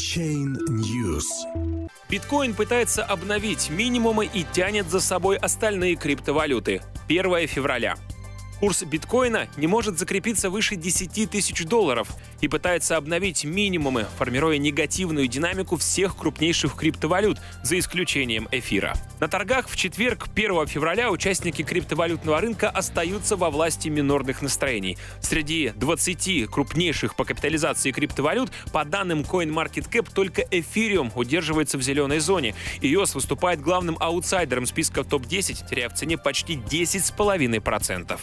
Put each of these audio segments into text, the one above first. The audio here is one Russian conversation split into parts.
Chain News. Биткоин пытается обновить минимумы и тянет за собой остальные криптовалюты. 1 февраля. Курс биткоина не может закрепиться выше 10 тысяч долларов и пытается обновить минимумы, формируя негативную динамику всех крупнейших криптовалют, за исключением эфира. На торгах в четверг, 1 февраля, участники криптовалютного рынка остаются во власти минорных настроений. Среди 20 крупнейших по капитализации криптовалют, по данным CoinMarketCap, только эфириум удерживается в зеленой зоне. iOS выступает главным аутсайдером списка топ-10, теряя в цене почти 10,5%.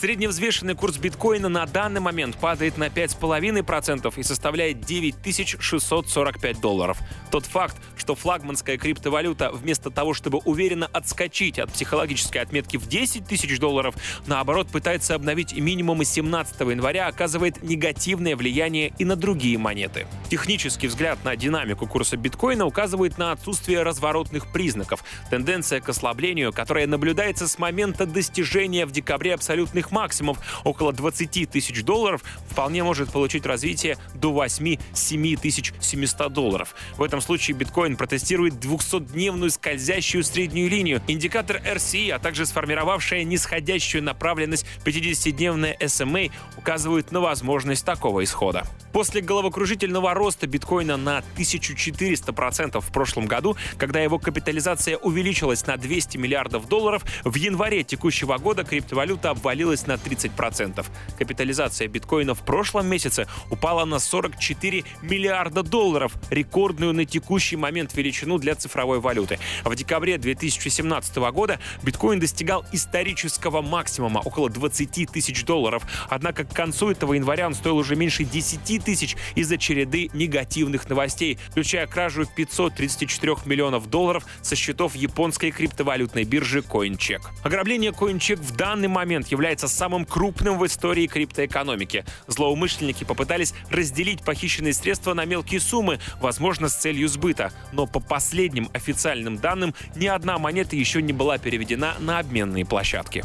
Средневзвешенный курс биткоина на данный момент падает на 5,5% и составляет 9645 долларов. Тот факт, что флагманская криптовалюта вместо того, чтобы уверенно отскочить от психологической отметки в 10 тысяч долларов, наоборот пытается обновить минимумы 17 января, оказывает негативное влияние и на другие монеты. Технический взгляд на динамику курса биткоина указывает на отсутствие разворотных признаков. Тенденция к ослаблению, которая наблюдается с момента достижения в декабре абсолютных максимумов около 20 тысяч долларов, вполне может получить развитие до 8-7 тысяч 700 долларов. В этом случае биткоин протестирует 200-дневную скользящую среднюю линию, индикатор RCE, а также сформировавшая нисходящую направленность 50-дневная SMA указывают на возможность такого исхода. После головокружительного роста биткоина на 1400% в прошлом году, когда его капитализация увеличилась на 200 миллиардов долларов, в январе текущего года криптовалюта обвалилась на 30%. Капитализация биткоина в прошлом месяце упала на 44 миллиарда долларов, рекордную на текущий момент величину для цифровой валюты. В декабре 2017 года биткоин достигал исторического максимума около 20 тысяч долларов. Однако к концу этого января он стоил уже меньше 10 тысяч из-за череды негативных новостей, включая кражу 534 миллионов долларов со счетов японской криптовалютной биржи CoinCheck. Ограбление CoinCheck в данный момент является самым крупным в истории криптоэкономики. Злоумышленники попытались разделить похищенные средства на мелкие суммы, возможно, с целью сбыта. Но по последним официальным данным, ни одна монета еще не была переведена на обменные площадки.